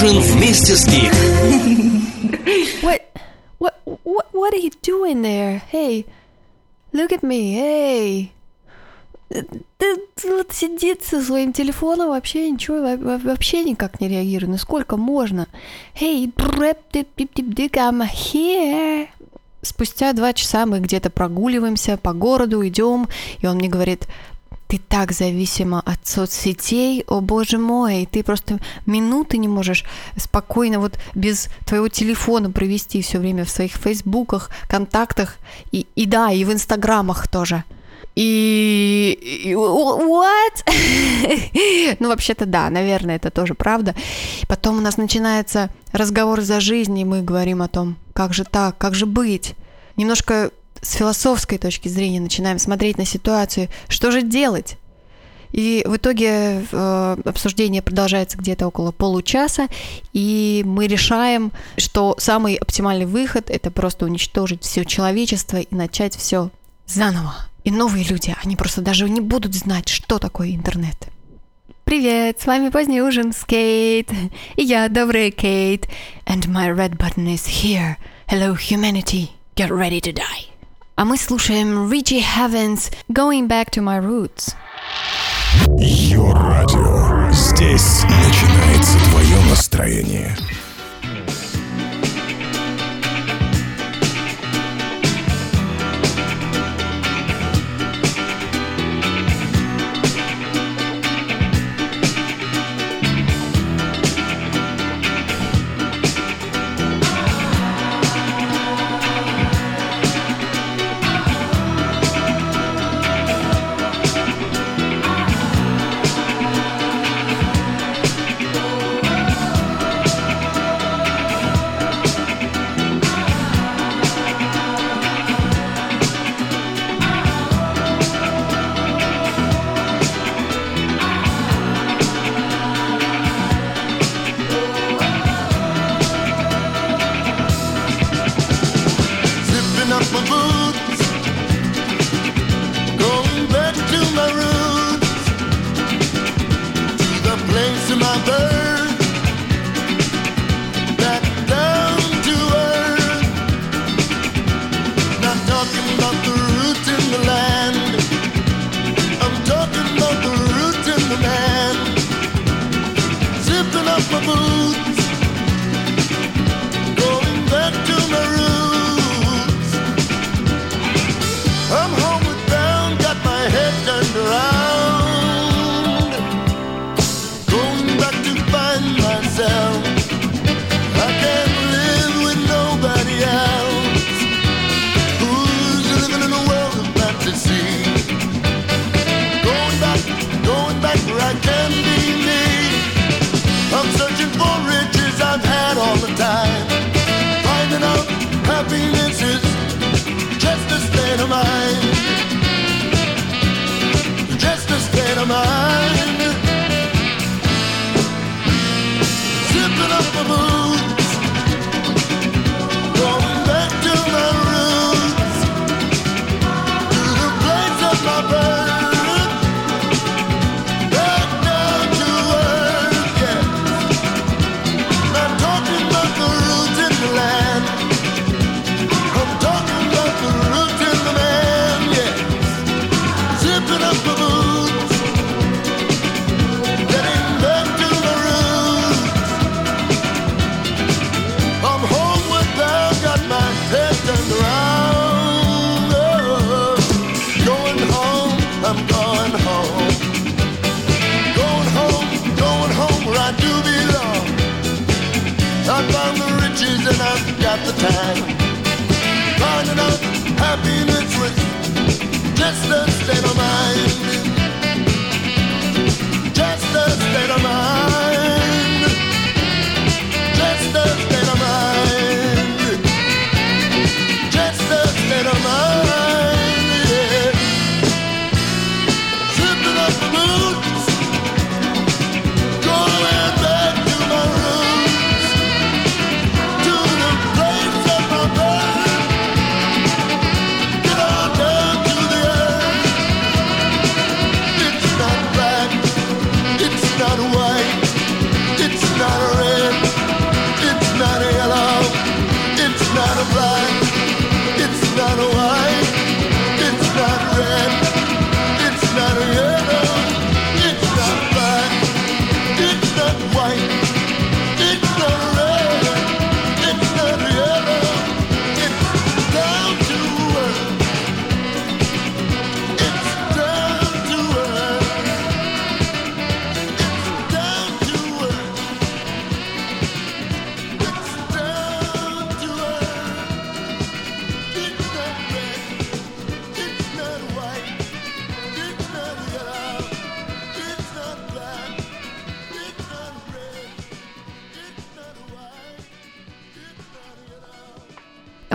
Ужин вместе с Гик. What, what, what, what are you doing there? Hey, look at me, hey. Ты вот сидит со своим телефоном, вообще ничего, во- во- вообще никак не реагирует. Ну сколько можно? Hey, I'm here. Спустя два часа мы где-то прогуливаемся по городу, идем, и он мне говорит, ты так зависима от соцсетей, о боже мой, ты просто минуты не можешь спокойно вот без твоего телефона провести все время в своих фейсбуках, контактах и, и да, и в инстаграмах тоже. И... и- What? ну, вообще-то да, наверное, это тоже правда. Потом у нас начинается разговор за жизнь, и мы говорим о том, как же так, как же быть. Немножко с философской точки зрения начинаем смотреть на ситуацию, что же делать. И в итоге э, обсуждение продолжается где-то около получаса, и мы решаем, что самый оптимальный выход это просто уничтожить все человечество и начать все заново. И новые люди, они просто даже не будут знать, что такое интернет. Привет, с вами поздний ужин с Кейт. И я, добрая Кейт. And my red button is here. Hello, humanity. Get ready to die. А мы слушаем Richie Havens Going Back to My Roots. Йо-радио. Здесь начинается твое настроение.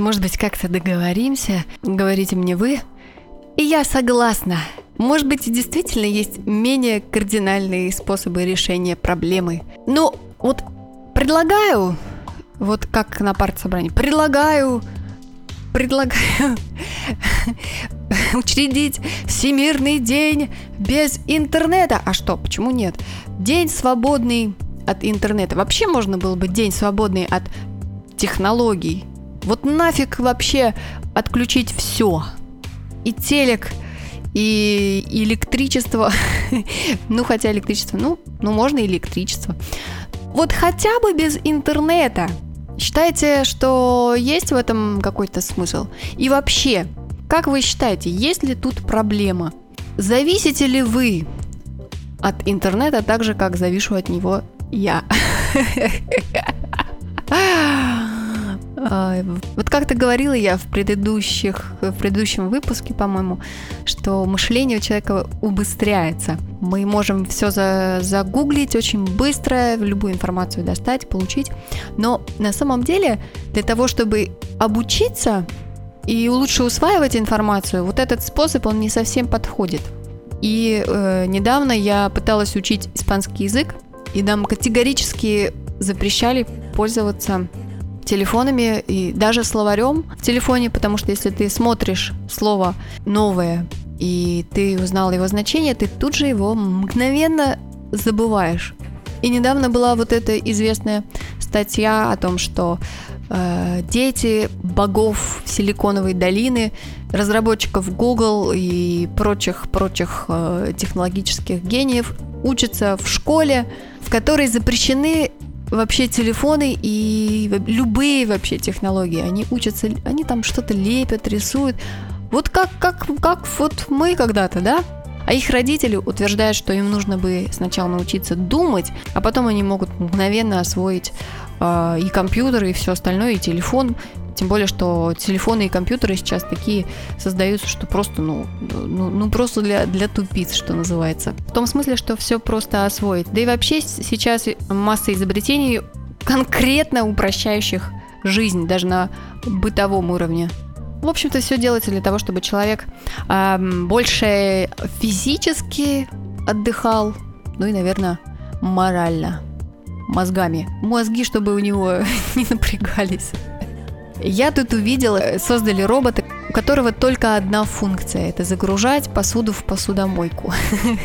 Может быть, как-то договоримся, говорите мне вы. И я согласна. Может быть, действительно есть менее кардинальные способы решения проблемы. Ну, вот предлагаю, вот как на партсобрании, предлагаю, предлагаю учредить Всемирный день без интернета. А что, почему нет? День свободный от интернета. Вообще можно было бы день свободный от технологий. Вот нафиг вообще отключить все. И телек, и электричество. ну, хотя электричество, ну, ну, можно электричество. Вот хотя бы без интернета. Считаете, что есть в этом какой-то смысл? И вообще, как вы считаете, есть ли тут проблема? Зависите ли вы от интернета так же, как завишу от него я? Вот как-то говорила я в предыдущих, в предыдущем выпуске, по-моему, что мышление у человека убыстряется. Мы можем все за, загуглить очень быстро, любую информацию достать, получить. Но на самом деле для того, чтобы обучиться и лучше усваивать информацию, вот этот способ, он не совсем подходит. И э, недавно я пыталась учить испанский язык, и нам категорически запрещали пользоваться телефонами и даже словарем в телефоне, потому что если ты смотришь слово новое и ты узнал его значение, ты тут же его мгновенно забываешь. И недавно была вот эта известная статья о том, что э, дети богов Силиконовой долины, разработчиков Google и прочих прочих э, технологических гениев учатся в школе, в которой запрещены вообще телефоны и любые вообще технологии. Они учатся, они там что-то лепят, рисуют. Вот как, как, как вот мы когда-то, да? А их родители утверждают, что им нужно бы сначала научиться думать, а потом они могут мгновенно освоить э, и компьютер, и все остальное, и телефон. Тем более, что телефоны и компьютеры сейчас такие создаются, что просто, ну, ну, ну просто для, для тупиц, что называется. В том смысле, что все просто освоить. Да и вообще сейчас масса изобретений, конкретно упрощающих жизнь, даже на бытовом уровне. В общем-то, все делается для того, чтобы человек э, больше физически отдыхал, ну и, наверное, морально, мозгами. Мозги, чтобы у него не напрягались. Я тут увидела, создали робота, у которого только одна функция – это загружать посуду в посудомойку.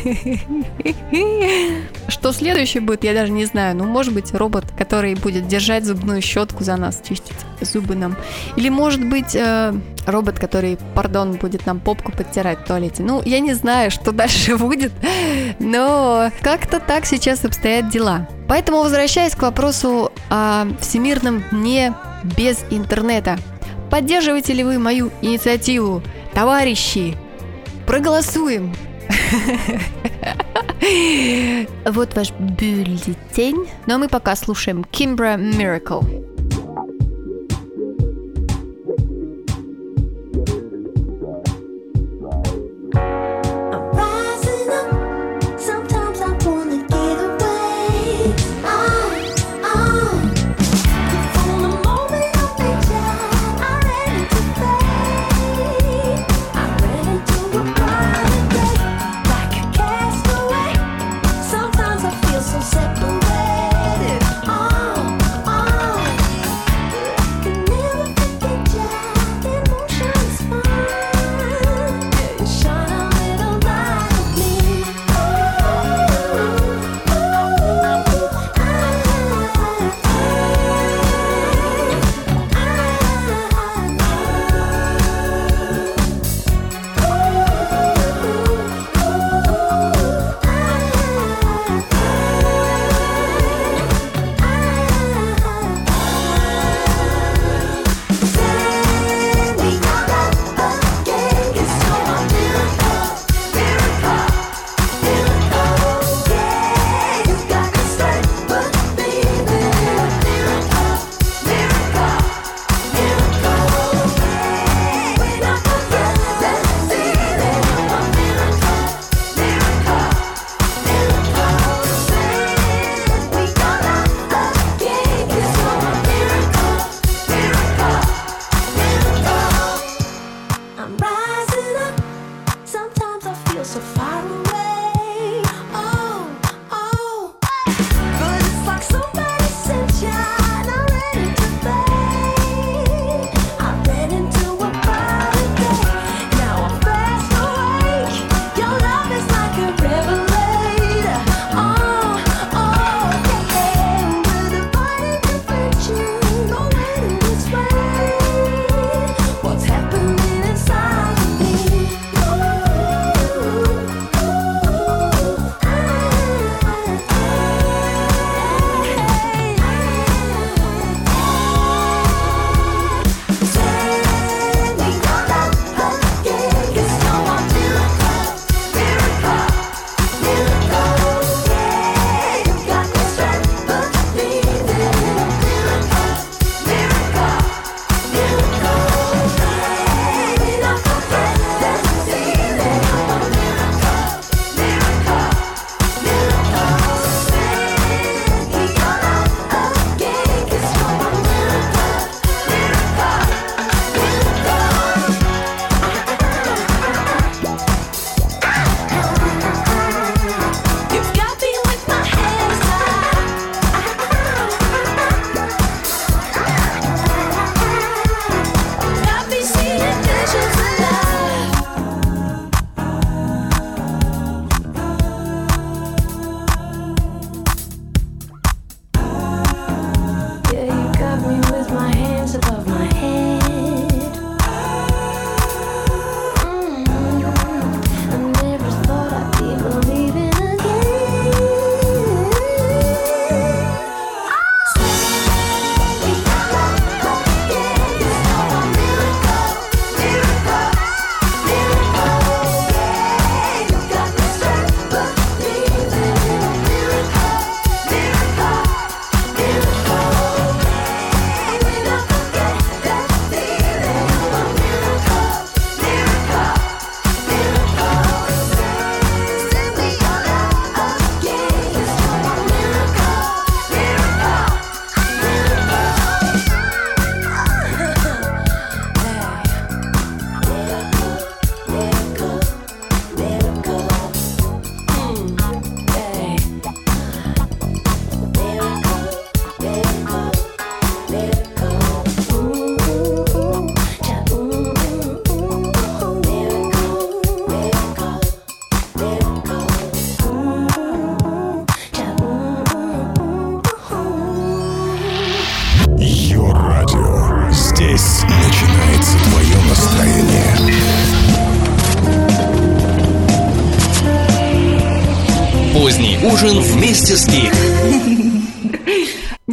Что следующее будет, я даже не знаю. Ну, может быть, робот, который будет держать зубную щетку за нас, чистить зубы нам. Или, может быть, э, робот, который, пардон, будет нам попку подтирать в туалете. Ну, я не знаю, что дальше будет, но как-то так сейчас обстоят дела. Поэтому, возвращаясь к вопросу о Всемирном дне без интернета. Поддерживаете ли вы мою инициативу? Товарищи, проголосуем! Вот ваш бюллетень. Ну а мы пока слушаем Kimbra Miracle.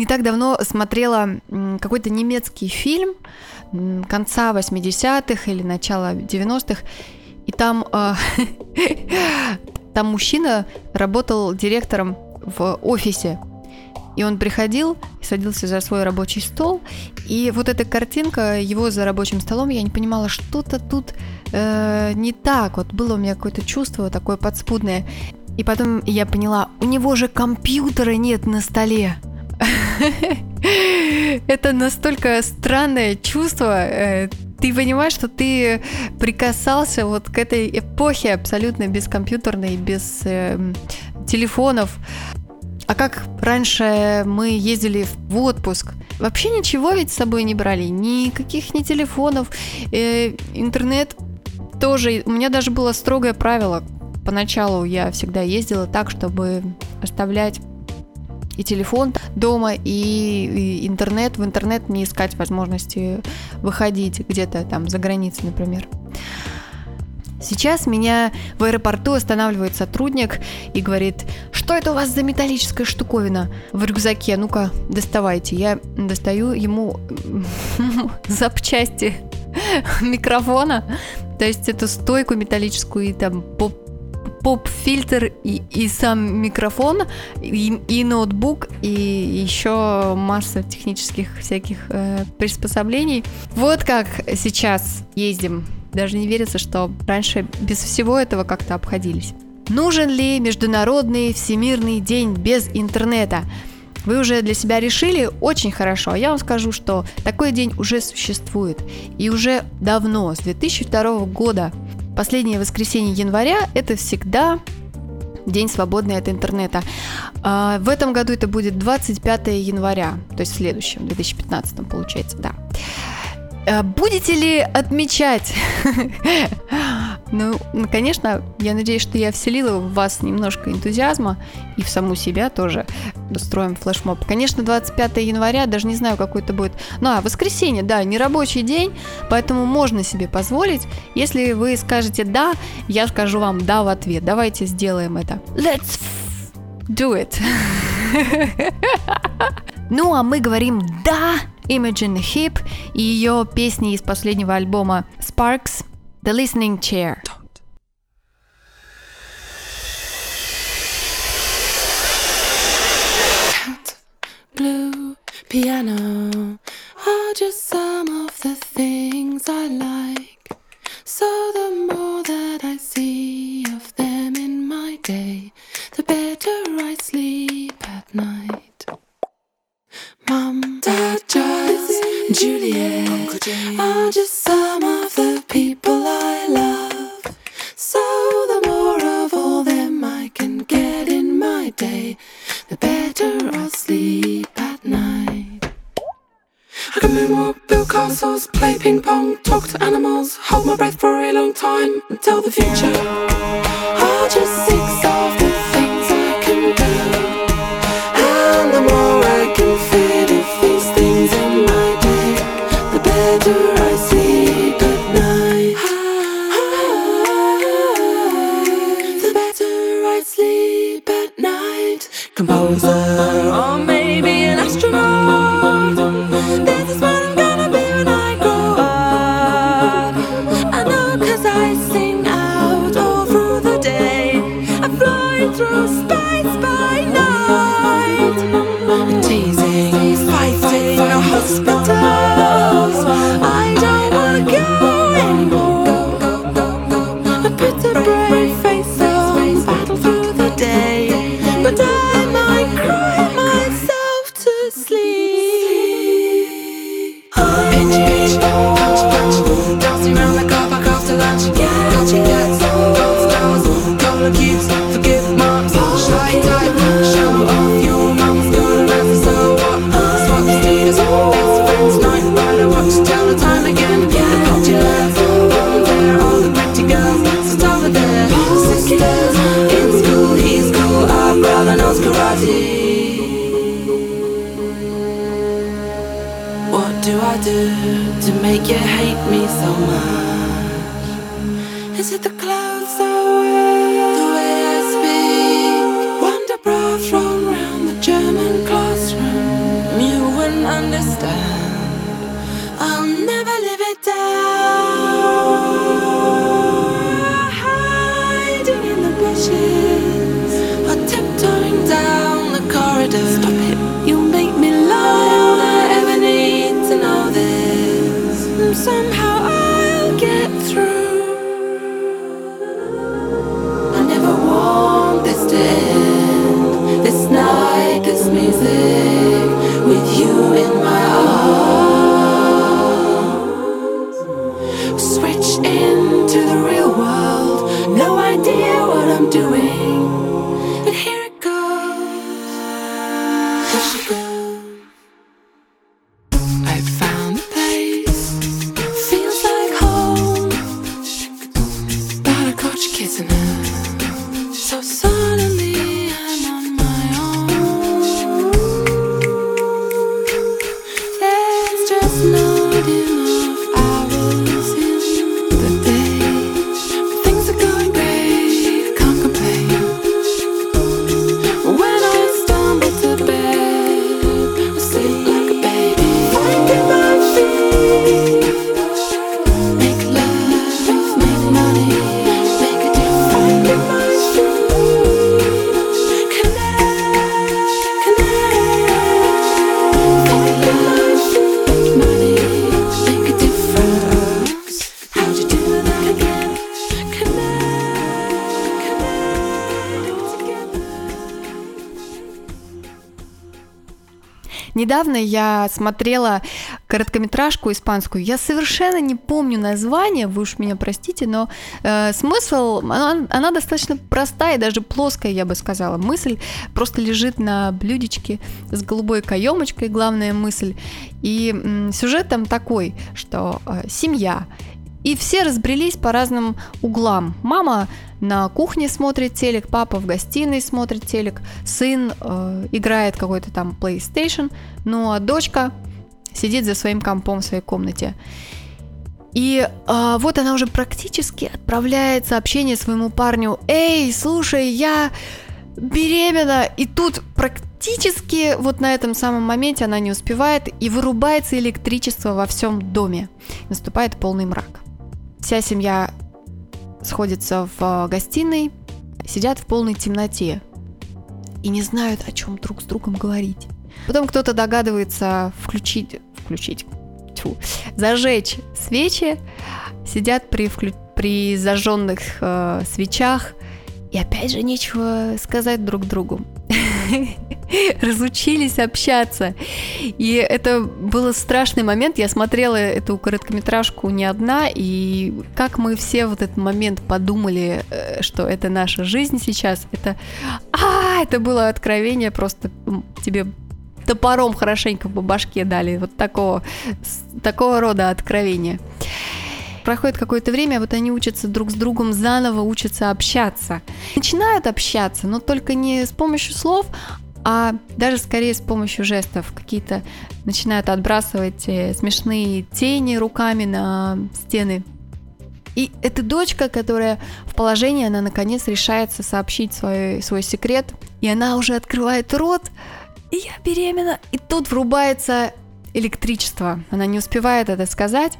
Не так давно смотрела какой-то немецкий фильм конца 80-х или начала 90-х, и там, а, там мужчина работал директором в офисе. И он приходил, садился за свой рабочий стол, и вот эта картинка его за рабочим столом, я не понимала, что-то тут э, не так. Вот было у меня какое-то чувство такое подспудное. И потом я поняла, у него же компьютера нет на столе. Это настолько странное чувство. э, Ты понимаешь, что ты прикасался вот к этой эпохе абсолютно бескомпьютерной, без эм, телефонов. А как раньше мы ездили в отпуск, вообще ничего ведь с собой не брали, никаких ни телефонов, э, интернет тоже. У меня даже было строгое правило. Поначалу я всегда ездила так, чтобы оставлять и телефон дома, и, и интернет. В интернет не искать возможности выходить где-то там за границей, например. Сейчас меня в аэропорту останавливает сотрудник и говорит, что это у вас за металлическая штуковина в рюкзаке, ну-ка, доставайте. Я достаю ему запчасти микрофона, то есть эту стойку металлическую и там поп-фильтр и, и сам микрофон, и, и ноутбук, и еще масса технических всяких э, приспособлений. Вот как сейчас ездим. Даже не верится, что раньше без всего этого как-то обходились. Нужен ли Международный Всемирный день без интернета? Вы уже для себя решили? Очень хорошо. Я вам скажу, что такой день уже существует. И уже давно, с 2002 года, последнее воскресенье января – это всегда день свободный от интернета. А, В этом году это будет 25 января, то есть в следующем, 2015 получается, да. А, Будете ли отмечать? Ну, конечно, я надеюсь, что я вселила в вас немножко энтузиазма и в саму себя тоже устроим флешмоб. Конечно, 25 января, даже не знаю, какой это будет. Ну, а, воскресенье, да, не рабочий день, поэтому можно себе позволить. Если вы скажете «да», я скажу вам «да» в ответ. Давайте сделаем это. Let's do it. Ну, а мы говорим «да» Imogen Heap и ее песни из последнего альбома Sparks The Listening Chair. blue piano are just some of the things I like. So the more that I see of them in my day, the better I sleep at night. Mum, Dad, Jazz, Juliet are just some sleep at night. I can moonwalk, build castles, play ping pong, talk to animals, hold my breath for a long time until the future. Are just six What do I do to make you hate me so much? Недавно я смотрела короткометражку испанскую. Я совершенно не помню название, вы уж меня простите, но э, смысл, она, она достаточно простая, даже плоская, я бы сказала. Мысль просто лежит на блюдечке с голубой каемочкой, главная мысль. И м, сюжет там такой, что э, семья, и все разбрелись по разным углам. Мама на кухне смотрит телек, папа в гостиной смотрит телек, сын э, играет какой-то там PlayStation, ну а дочка сидит за своим компом в своей комнате. И а, вот она уже практически отправляет сообщение своему парню: "Эй, слушай, я беременна!" И тут практически вот на этом самом моменте она не успевает и вырубается электричество во всем доме. Наступает полный мрак. Вся семья сходится в э, гостиной, сидят в полной темноте и не знают, о чем друг с другом говорить. Потом кто-то догадывается включить, включить, тьфу, зажечь свечи, сидят при, вклю- при зажженных э, свечах, и опять же нечего сказать друг другу. Разучились общаться. И это был страшный момент. Я смотрела эту короткометражку не одна, и как мы все в этот момент подумали, э, что это наша жизнь сейчас, это... А, это было откровение, просто тебе топором хорошенько по башке дали. Вот такого, такого рода откровения. Проходит какое-то время, вот они учатся друг с другом заново, учатся общаться. Начинают общаться, но только не с помощью слов, а даже скорее с помощью жестов. Какие-то начинают отбрасывать э, смешные тени руками на стены. И эта дочка, которая в положении, она наконец решается сообщить свой, свой секрет, и она уже открывает рот, и я беременна. И тут врубается электричество. Она не успевает это сказать,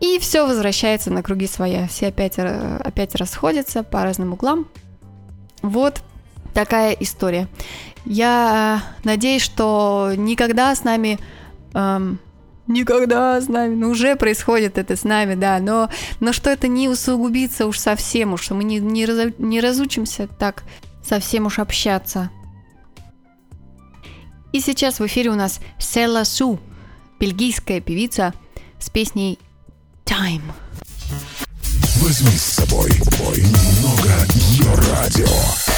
и все возвращается на круги своя. Все опять, э, опять расходятся по разным углам. Вот такая история. Я э, надеюсь, что никогда с нами... эм, никогда с нами, ну уже происходит это с нами, да, но, но что это не усугубится уж совсем, уж что мы не, не, разу- не разучимся так совсем уж общаться. И сейчас в эфире у нас Села Су, бельгийская певица с песней Time. Возьми с собой бой, ее радио.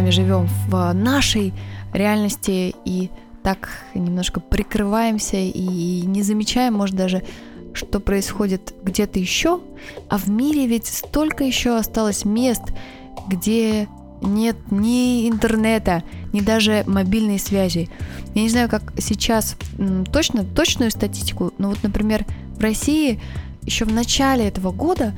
Вами живем в нашей реальности и так немножко прикрываемся и не замечаем, может, даже, что происходит где-то еще. А в мире ведь столько еще осталось мест, где нет ни интернета, ни даже мобильной связи. Я не знаю, как сейчас точно, точную статистику, но вот, например, в России еще в начале этого года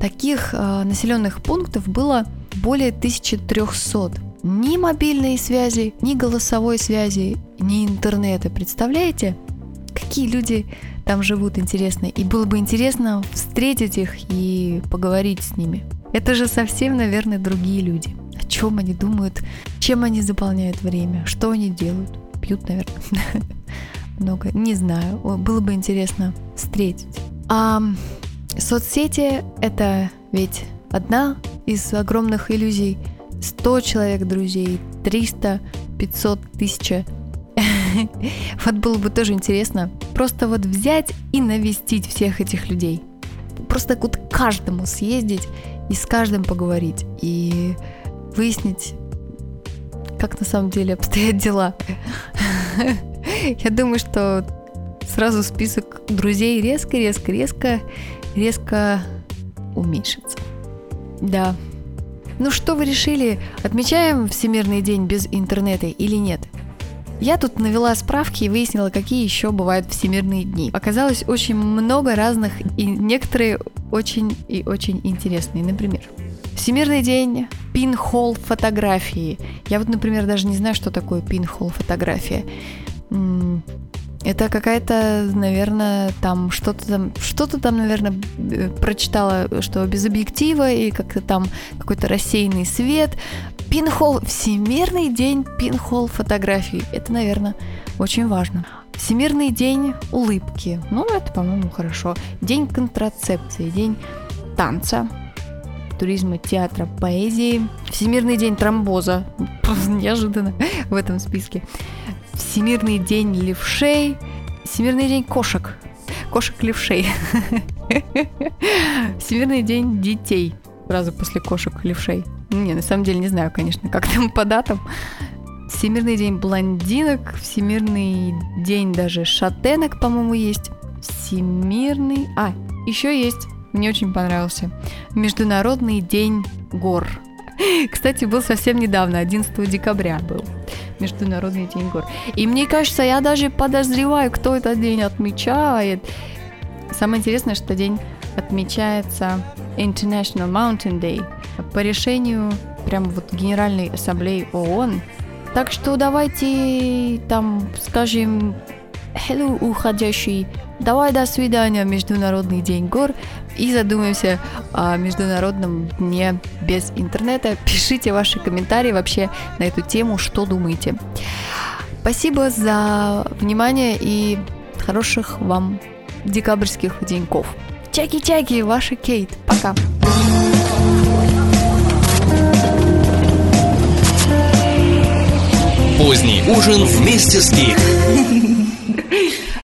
таких э, населенных пунктов было более 1300. Ни мобильной связи, ни голосовой связи, ни интернета. Представляете, какие люди там живут интересно? И было бы интересно встретить их и поговорить с ними. Это же совсем, наверное, другие люди. О чем они думают, чем они заполняют время, что они делают. Пьют, наверное, много. Не знаю. Было бы интересно встретить. А соцсети — это ведь одна из огромных иллюзий. 100 человек друзей, 300, 500, 1000. Вот было бы тоже интересно просто вот взять и навестить всех этих людей. Просто вот к каждому съездить и с каждым поговорить. И выяснить, как на самом деле обстоят дела. Я думаю, что сразу список друзей резко, резко, резко, резко уменьшится. Да. Ну что вы решили, отмечаем Всемирный день без интернета или нет? Я тут навела справки и выяснила, какие еще бывают всемирные дни. Оказалось очень много разных, и некоторые очень и очень интересные. Например, Всемирный день пин-холл фотографии. Я вот, например, даже не знаю, что такое пин-холл фотография. Это какая-то, наверное, там что-то там, что-то там, наверное, э, прочитала, что без объектива и как-то там какой-то рассеянный свет. Пинхолл, Всемирный день пинхолл фотографий. Это, наверное, очень важно. Всемирный день улыбки. Ну, это, по-моему, хорошо. День контрацепции, день танца, туризма, театра, поэзии. Всемирный день тромбоза. Неожиданно в этом списке. Всемирный день левшей. Всемирный день кошек. Кошек-левшей. Всемирный день детей. Сразу после кошек-левшей. Не, на самом деле не знаю, конечно, как там по датам. Всемирный день блондинок, Всемирный день даже шатенок, по-моему, есть. Всемирный... А, еще есть, мне очень понравился. Международный день гор. Кстати, был совсем недавно, 11 декабря был. Международный день гор. И мне кажется, я даже подозреваю, кто этот день отмечает. Самое интересное, что день отмечается International Mountain Day по решению прямо вот Генеральной Ассамблеи ООН. Так что давайте там скажем hello, уходящий, давай до свидания, Международный день гор, и задумаемся о Международном дне без интернета. Пишите ваши комментарии вообще на эту тему, что думаете. Спасибо за внимание и хороших вам декабрьских деньков. Чаки-чаки, ваша Кейт. Пока. Поздний ужин вместе с Гик.